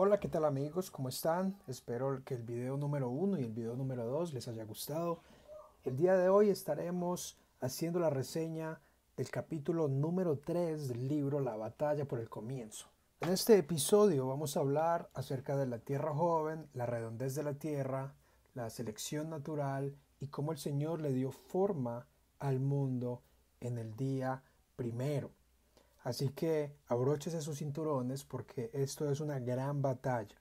Hola, ¿qué tal amigos? ¿Cómo están? Espero que el video número uno y el video número dos les haya gustado. El día de hoy estaremos haciendo la reseña del capítulo número 3 del libro La batalla por el comienzo. En este episodio vamos a hablar acerca de la tierra joven, la redondez de la tierra, la selección natural y cómo el Señor le dio forma al mundo en el día primero. Así que abróchese sus cinturones porque esto es una gran batalla.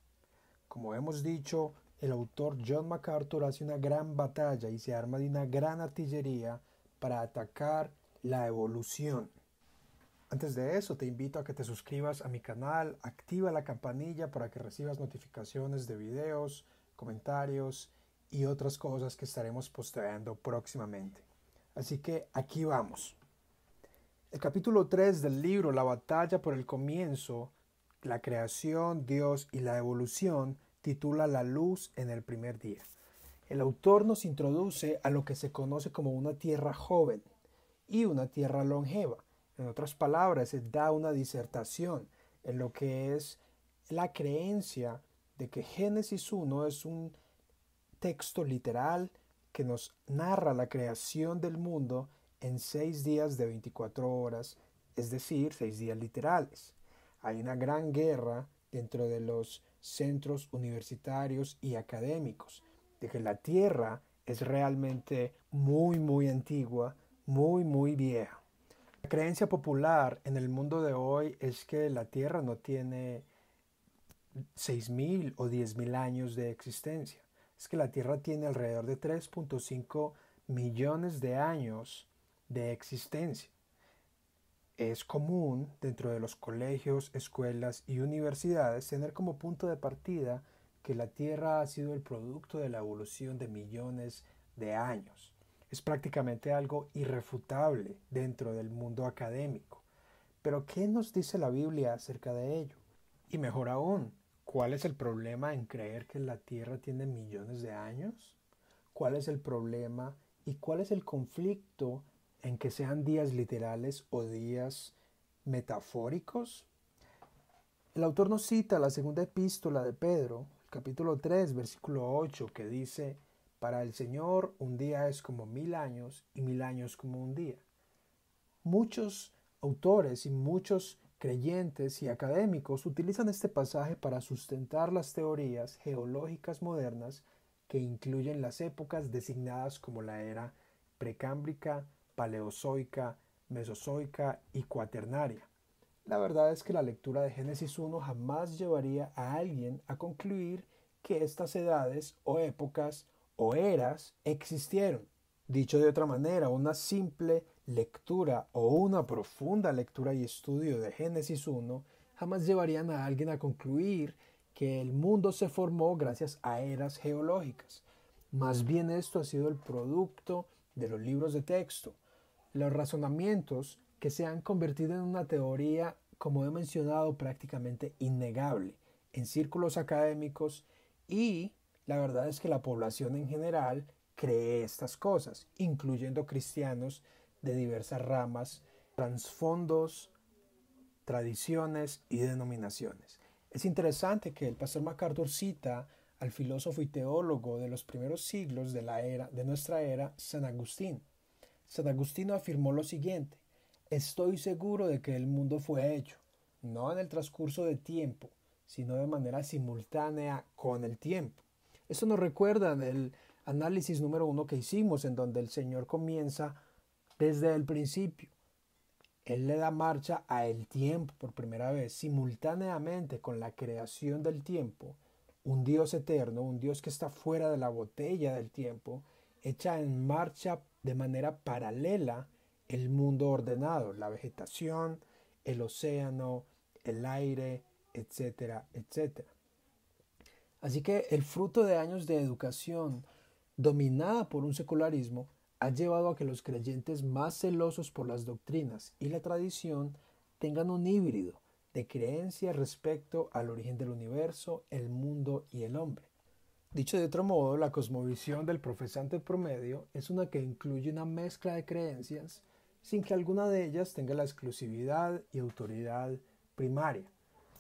Como hemos dicho, el autor John MacArthur hace una gran batalla y se arma de una gran artillería para atacar la evolución. Antes de eso, te invito a que te suscribas a mi canal, activa la campanilla para que recibas notificaciones de videos, comentarios y otras cosas que estaremos posteando próximamente. Así que aquí vamos. El capítulo 3 del libro La batalla por el comienzo, la creación, Dios y la evolución titula La luz en el primer día. El autor nos introduce a lo que se conoce como una tierra joven y una tierra longeva. En otras palabras, se da una disertación en lo que es la creencia de que Génesis 1 es un texto literal que nos narra la creación del mundo en seis días de 24 horas, es decir, seis días literales. Hay una gran guerra dentro de los centros universitarios y académicos, de que la Tierra es realmente muy, muy antigua, muy, muy vieja. La creencia popular en el mundo de hoy es que la Tierra no tiene 6.000 o 10.000 años de existencia. Es que la Tierra tiene alrededor de 3.5 millones de años de existencia. Es común dentro de los colegios, escuelas y universidades tener como punto de partida que la Tierra ha sido el producto de la evolución de millones de años. Es prácticamente algo irrefutable dentro del mundo académico. Pero ¿qué nos dice la Biblia acerca de ello? Y mejor aún, ¿cuál es el problema en creer que la Tierra tiene millones de años? ¿Cuál es el problema y cuál es el conflicto en que sean días literales o días metafóricos? El autor nos cita la segunda epístola de Pedro, capítulo 3, versículo 8, que dice, para el Señor un día es como mil años y mil años como un día. Muchos autores y muchos creyentes y académicos utilizan este pasaje para sustentar las teorías geológicas modernas que incluyen las épocas designadas como la era precámbrica, paleozoica, mesozoica y cuaternaria. La verdad es que la lectura de Génesis 1 jamás llevaría a alguien a concluir que estas edades o épocas o eras existieron. Dicho de otra manera, una simple lectura o una profunda lectura y estudio de Génesis 1 jamás llevarían a alguien a concluir que el mundo se formó gracias a eras geológicas. Más bien esto ha sido el producto de los libros de texto, los razonamientos que se han convertido en una teoría, como he mencionado, prácticamente innegable en círculos académicos y la verdad es que la población en general cree estas cosas, incluyendo cristianos de diversas ramas, trasfondos, tradiciones y denominaciones. Es interesante que el pastor MacArthur cita al filósofo y teólogo de los primeros siglos de la era de nuestra era, San Agustín, San Agustino afirmó lo siguiente, estoy seguro de que el mundo fue hecho, no en el transcurso de tiempo, sino de manera simultánea con el tiempo. Esto nos recuerda el análisis número uno que hicimos, en donde el Señor comienza desde el principio. Él le da marcha a el tiempo por primera vez, simultáneamente con la creación del tiempo, un Dios eterno, un Dios que está fuera de la botella del tiempo, echa en marcha de manera paralela el mundo ordenado, la vegetación, el océano, el aire, etcétera, etcétera. Así que el fruto de años de educación dominada por un secularismo ha llevado a que los creyentes más celosos por las doctrinas y la tradición tengan un híbrido de creencia respecto al origen del universo, el mundo y el hombre. Dicho de otro modo, la cosmovisión del profesante promedio es una que incluye una mezcla de creencias sin que alguna de ellas tenga la exclusividad y autoridad primaria.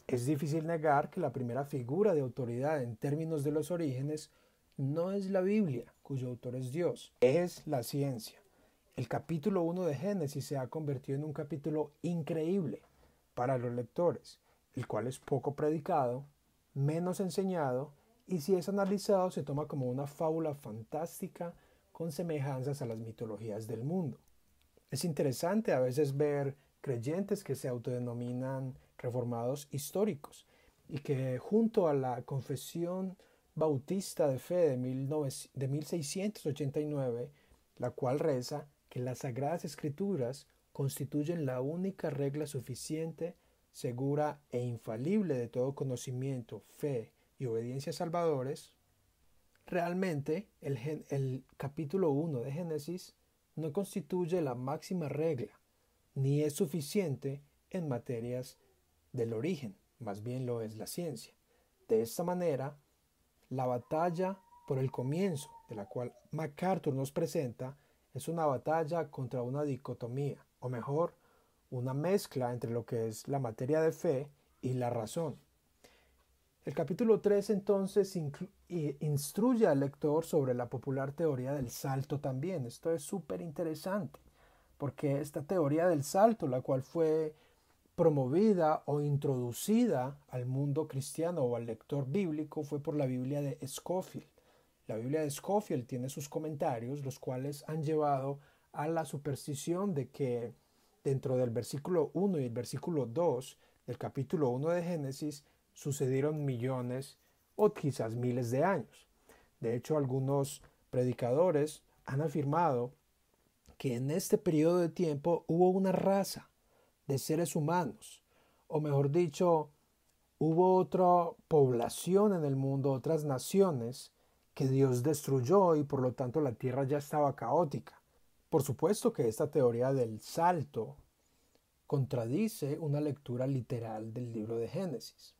Es difícil negar que la primera figura de autoridad en términos de los orígenes no es la Biblia, cuyo autor es Dios, es la ciencia. El capítulo 1 de Génesis se ha convertido en un capítulo increíble para los lectores, el cual es poco predicado, menos enseñado y si es analizado se toma como una fábula fantástica con semejanzas a las mitologías del mundo. Es interesante a veces ver creyentes que se autodenominan reformados históricos y que junto a la confesión bautista de fe de, 1689, la cual reza que las sagradas escrituras constituyen la única regla suficiente, segura e infalible de todo conocimiento, fe y obediencia salvadores, realmente el, el capítulo 1 de Génesis no constituye la máxima regla, ni es suficiente en materias del origen, más bien lo es la ciencia. De esta manera, la batalla por el comienzo, de la cual MacArthur nos presenta, es una batalla contra una dicotomía, o mejor, una mezcla entre lo que es la materia de fe y la razón. El capítulo 3 entonces instruye al lector sobre la popular teoría del salto también. Esto es súper interesante, porque esta teoría del salto, la cual fue promovida o introducida al mundo cristiano o al lector bíblico fue por la Biblia de Scofield. La Biblia de Scofield tiene sus comentarios, los cuales han llevado a la superstición de que dentro del versículo 1 y el versículo 2 del capítulo 1 de Génesis sucedieron millones o quizás miles de años. De hecho, algunos predicadores han afirmado que en este periodo de tiempo hubo una raza de seres humanos, o mejor dicho, hubo otra población en el mundo, otras naciones que Dios destruyó y por lo tanto la tierra ya estaba caótica. Por supuesto que esta teoría del salto contradice una lectura literal del libro de Génesis.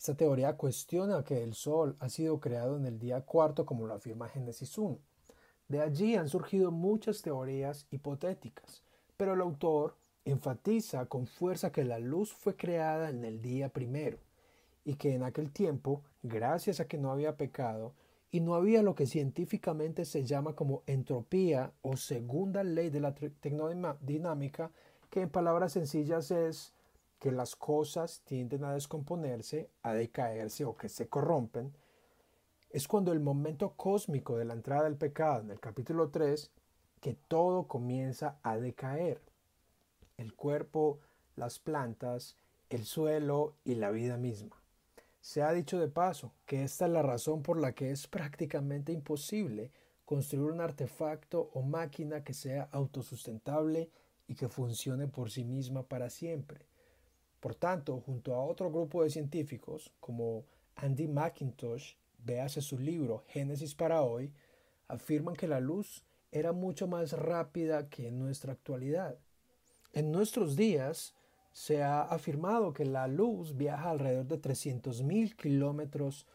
Esta teoría cuestiona que el Sol ha sido creado en el día cuarto como lo afirma Génesis 1. De allí han surgido muchas teorías hipotéticas, pero el autor enfatiza con fuerza que la luz fue creada en el día primero y que en aquel tiempo, gracias a que no había pecado y no había lo que científicamente se llama como entropía o segunda ley de la tecnodinámica, que en palabras sencillas es que las cosas tienden a descomponerse, a decaerse o que se corrompen, es cuando el momento cósmico de la entrada del pecado en el capítulo 3, que todo comienza a decaer el cuerpo, las plantas, el suelo y la vida misma. Se ha dicho de paso que esta es la razón por la que es prácticamente imposible construir un artefacto o máquina que sea autosustentable y que funcione por sí misma para siempre. Por tanto, junto a otro grupo de científicos como Andy McIntosh, véase su libro Génesis para hoy, afirman que la luz era mucho más rápida que en nuestra actualidad en nuestros días se ha afirmado que la luz viaja alrededor de 300.000 kilómetros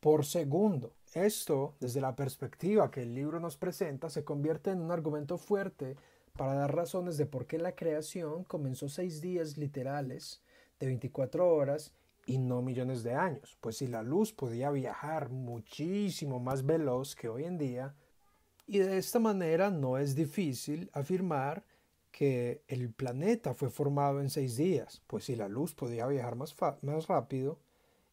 por segundo. Esto, desde la perspectiva que el libro nos presenta, se convierte en un argumento fuerte para dar razones de por qué la creación comenzó seis días literales de 24 horas y no millones de años. Pues si la luz podía viajar muchísimo más veloz que hoy en día, y de esta manera no es difícil afirmar que el planeta fue formado en seis días, pues si la luz podía viajar más, más rápido,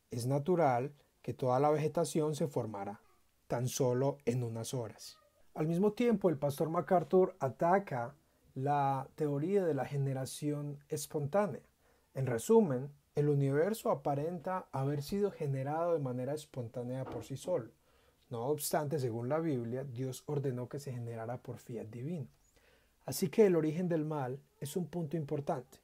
es natural que toda la vegetación se formara tan solo en unas horas. Al mismo tiempo, el pastor MacArthur ataca la teoría de la generación espontánea. En resumen, el universo aparenta haber sido generado de manera espontánea por sí solo. No obstante, según la Biblia, Dios ordenó que se generara por fiat divino. Así que el origen del mal es un punto importante.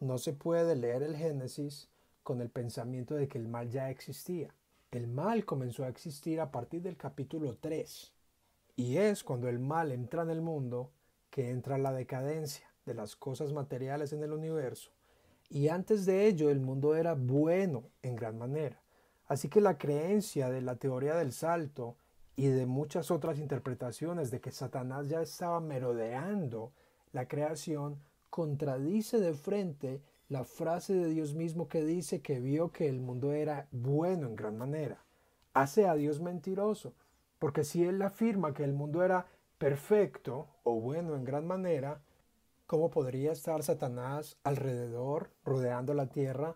No se puede leer el Génesis con el pensamiento de que el mal ya existía. El mal comenzó a existir a partir del capítulo 3. Y es cuando el mal entra en el mundo que entra la decadencia de las cosas materiales en el universo. Y antes de ello el mundo era bueno en gran manera. Así que la creencia de la teoría del salto y de muchas otras interpretaciones de que Satanás ya estaba merodeando la creación, contradice de frente la frase de Dios mismo que dice que vio que el mundo era bueno en gran manera. Hace a Dios mentiroso, porque si Él afirma que el mundo era perfecto o bueno en gran manera, ¿cómo podría estar Satanás alrededor, rodeando la tierra?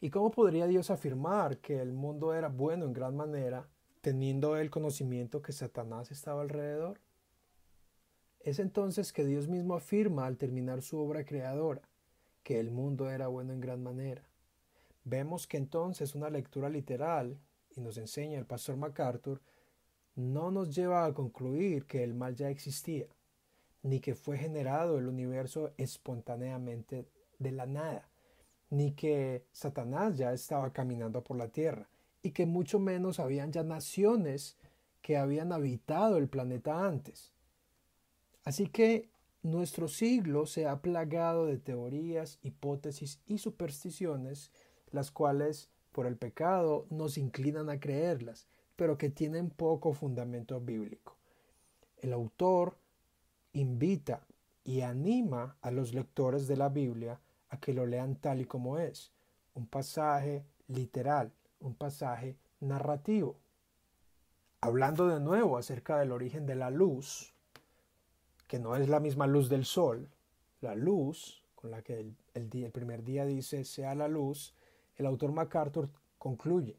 ¿Y cómo podría Dios afirmar que el mundo era bueno en gran manera, teniendo el conocimiento que Satanás estaba alrededor? Es entonces que Dios mismo afirma al terminar su obra creadora que el mundo era bueno en gran manera. Vemos que entonces una lectura literal, y nos enseña el pastor MacArthur, no nos lleva a concluir que el mal ya existía, ni que fue generado el universo espontáneamente de la nada, ni que Satanás ya estaba caminando por la tierra, y que mucho menos habían ya naciones que habían habitado el planeta antes. Así que nuestro siglo se ha plagado de teorías, hipótesis y supersticiones, las cuales, por el pecado, nos inclinan a creerlas, pero que tienen poco fundamento bíblico. El autor invita y anima a los lectores de la Biblia a que lo lean tal y como es, un pasaje literal, un pasaje narrativo. Hablando de nuevo acerca del origen de la luz, que no es la misma luz del sol, la luz con la que el, primer día dice sea la luz, el autor MacArthur concluye,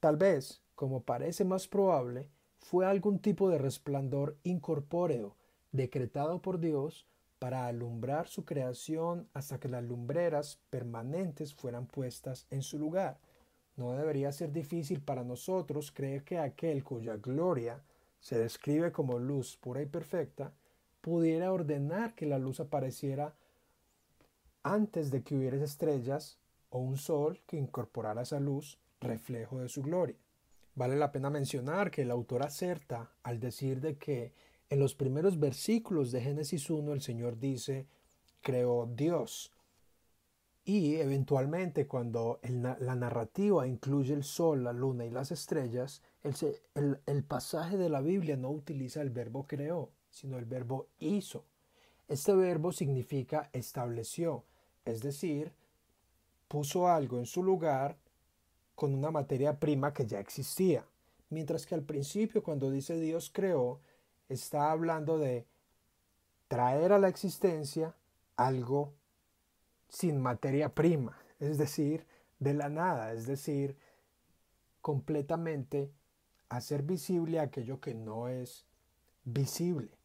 tal vez, como parece más probable, fue algún tipo de resplandor incorpóreo decretado por Dios para alumbrar su creación hasta que las lumbreras permanentes fueran puestas en su lugar. No debería ser difícil para nosotros creer que aquel cuya gloria se describe como luz pura y perfecta, pudiera ordenar que la luz apareciera antes de que hubiera estrellas o un sol que incorporara esa luz, reflejo de su gloria. Vale la pena mencionar que el autor acerta al decir de que en los primeros versículos de Génesis 1 el Señor dice, creó Dios. Y eventualmente cuando la narrativa incluye el sol, la luna y las estrellas, el, el pasaje de la Biblia no utiliza el verbo creó, sino el verbo hizo. Este verbo significa estableció, es decir, puso algo en su lugar con una materia prima que ya existía. Mientras que al principio, cuando dice Dios creó, está hablando de traer a la existencia algo sin materia prima, es decir, de la nada, es decir, completamente hacer visible aquello que no es visible.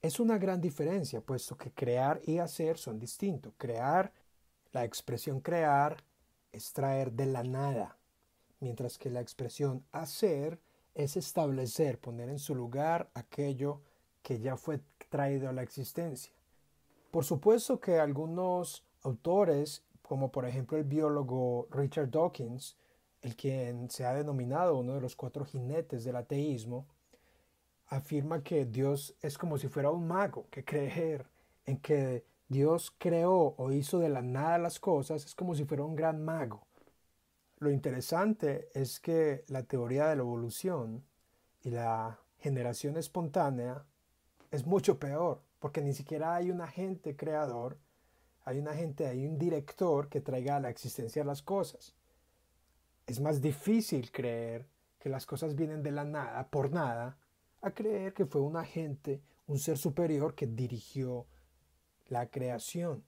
Es una gran diferencia, puesto que crear y hacer son distintos. Crear, la expresión crear es traer de la nada, mientras que la expresión hacer es establecer, poner en su lugar aquello que ya fue traído a la existencia. Por supuesto que algunos autores, como por ejemplo el biólogo Richard Dawkins, el quien se ha denominado uno de los cuatro jinetes del ateísmo, afirma que Dios es como si fuera un mago, que creer en que Dios creó o hizo de la nada las cosas es como si fuera un gran mago. Lo interesante es que la teoría de la evolución y la generación espontánea es mucho peor, porque ni siquiera hay un agente creador, hay un agente, hay un director que traiga a la existencia las cosas. Es más difícil creer que las cosas vienen de la nada, por nada, a creer que fue un agente, un ser superior que dirigió la creación.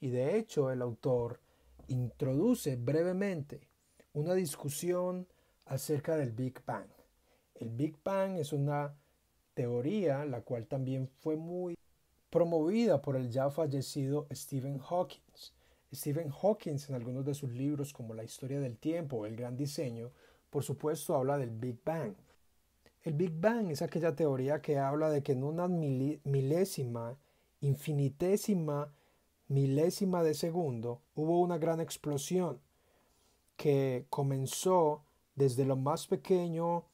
Y de hecho el autor introduce brevemente una discusión acerca del Big Bang. El Big Bang es una teoría la cual también fue muy promovida por el ya fallecido Stephen Hawking. Stephen Hawking en algunos de sus libros como La historia del tiempo o El gran diseño, por supuesto habla del Big Bang. El Big Bang es aquella teoría que habla de que en una milésima, infinitésima, milésima de segundo hubo una gran explosión que comenzó desde lo más pequeño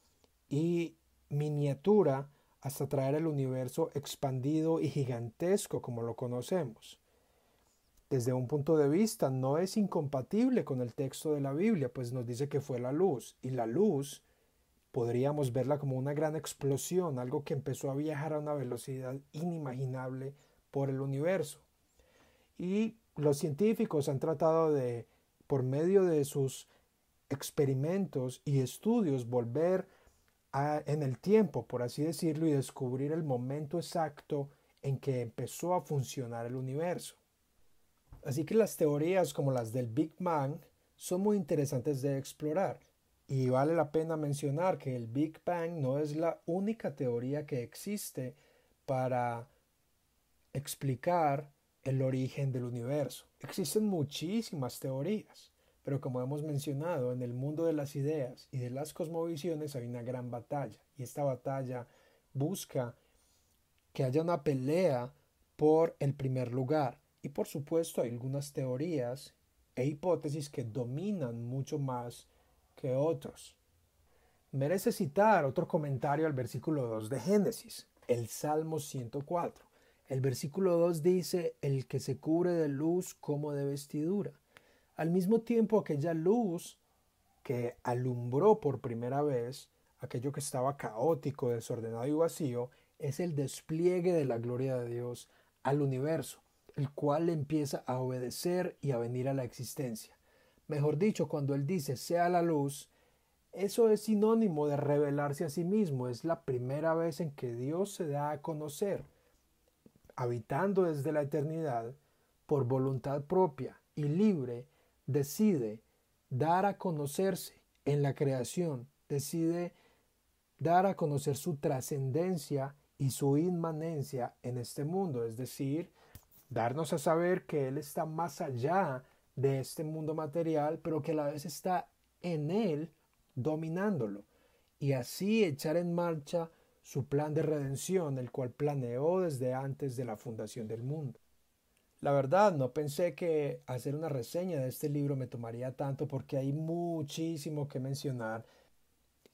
y miniatura hasta traer el universo expandido y gigantesco como lo conocemos. Desde un punto de vista no es incompatible con el texto de la Biblia, pues nos dice que fue la luz, y la luz podríamos verla como una gran explosión, algo que empezó a viajar a una velocidad inimaginable por el universo. Y los científicos han tratado de, por medio de sus experimentos y estudios, volver en el tiempo, por así decirlo, y descubrir el momento exacto en que empezó a funcionar el universo. Así que las teorías como las del Big Bang son muy interesantes de explorar. Y vale la pena mencionar que el Big Bang no es la única teoría que existe para explicar el origen del universo. Existen muchísimas teorías, pero como hemos mencionado, en el mundo de las ideas y de las cosmovisiones hay una gran batalla, y esta batalla busca que haya una pelea por el primer lugar. Y por supuesto hay algunas teorías e hipótesis que dominan mucho más que otros. Merece citar otro comentario al versículo 2 de Génesis, el Salmo 104. El versículo 2 dice, el que se cubre de luz como de vestidura. Al mismo tiempo aquella luz que alumbró por primera vez aquello que estaba caótico, desordenado y vacío, es el despliegue de la gloria de Dios al universo, el cual empieza a obedecer y a venir a la existencia. Mejor dicho, cuando Él dice sea la luz, eso es sinónimo de revelarse a sí mismo. Es la primera vez en que Dios se da a conocer habitando desde la eternidad, por voluntad propia y libre, decide dar a conocerse en la creación, decide dar a conocer su trascendencia y su inmanencia en este mundo, es decir, darnos a saber que Él está más allá de este mundo material, pero que a la vez está en Él dominándolo, y así echar en marcha su plan de redención, el cual planeó desde antes de la fundación del mundo. La verdad, no pensé que hacer una reseña de este libro me tomaría tanto porque hay muchísimo que mencionar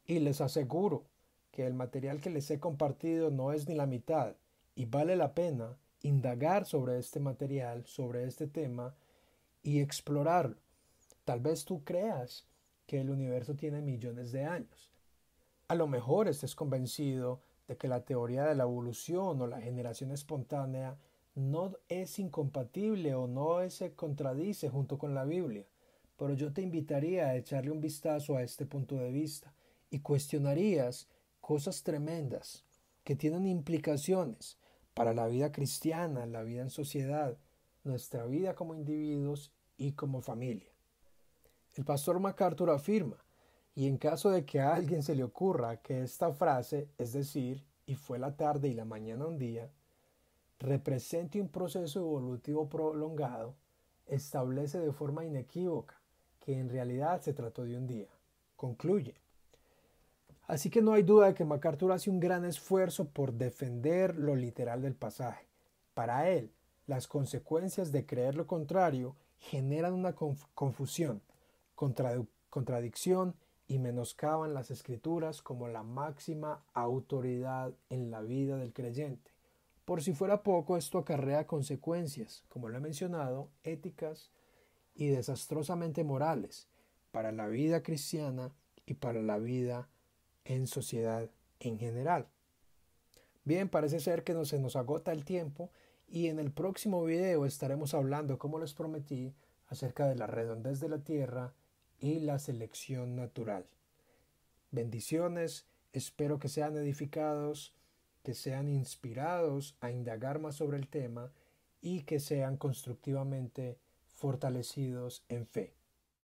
y les aseguro que el material que les he compartido no es ni la mitad y vale la pena indagar sobre este material, sobre este tema y explorarlo. Tal vez tú creas que el universo tiene millones de años a lo mejor estés convencido de que la teoría de la evolución o la generación espontánea no es incompatible o no se contradice junto con la Biblia, pero yo te invitaría a echarle un vistazo a este punto de vista y cuestionarías cosas tremendas que tienen implicaciones para la vida cristiana, la vida en sociedad, nuestra vida como individuos y como familia. El pastor MacArthur afirma y en caso de que a alguien se le ocurra que esta frase, es decir, y fue la tarde y la mañana un día, represente un proceso evolutivo prolongado, establece de forma inequívoca que en realidad se trató de un día. Concluye. Así que no hay duda de que MacArthur hace un gran esfuerzo por defender lo literal del pasaje. Para él, las consecuencias de creer lo contrario generan una confusión, contradicción y menoscaban las escrituras como la máxima autoridad en la vida del creyente. Por si fuera poco, esto acarrea consecuencias, como lo he mencionado, éticas y desastrosamente morales para la vida cristiana y para la vida en sociedad en general. Bien, parece ser que no se nos agota el tiempo y en el próximo video estaremos hablando, como les prometí, acerca de la redondez de la Tierra y la selección natural. Bendiciones, espero que sean edificados, que sean inspirados a indagar más sobre el tema y que sean constructivamente fortalecidos en fe.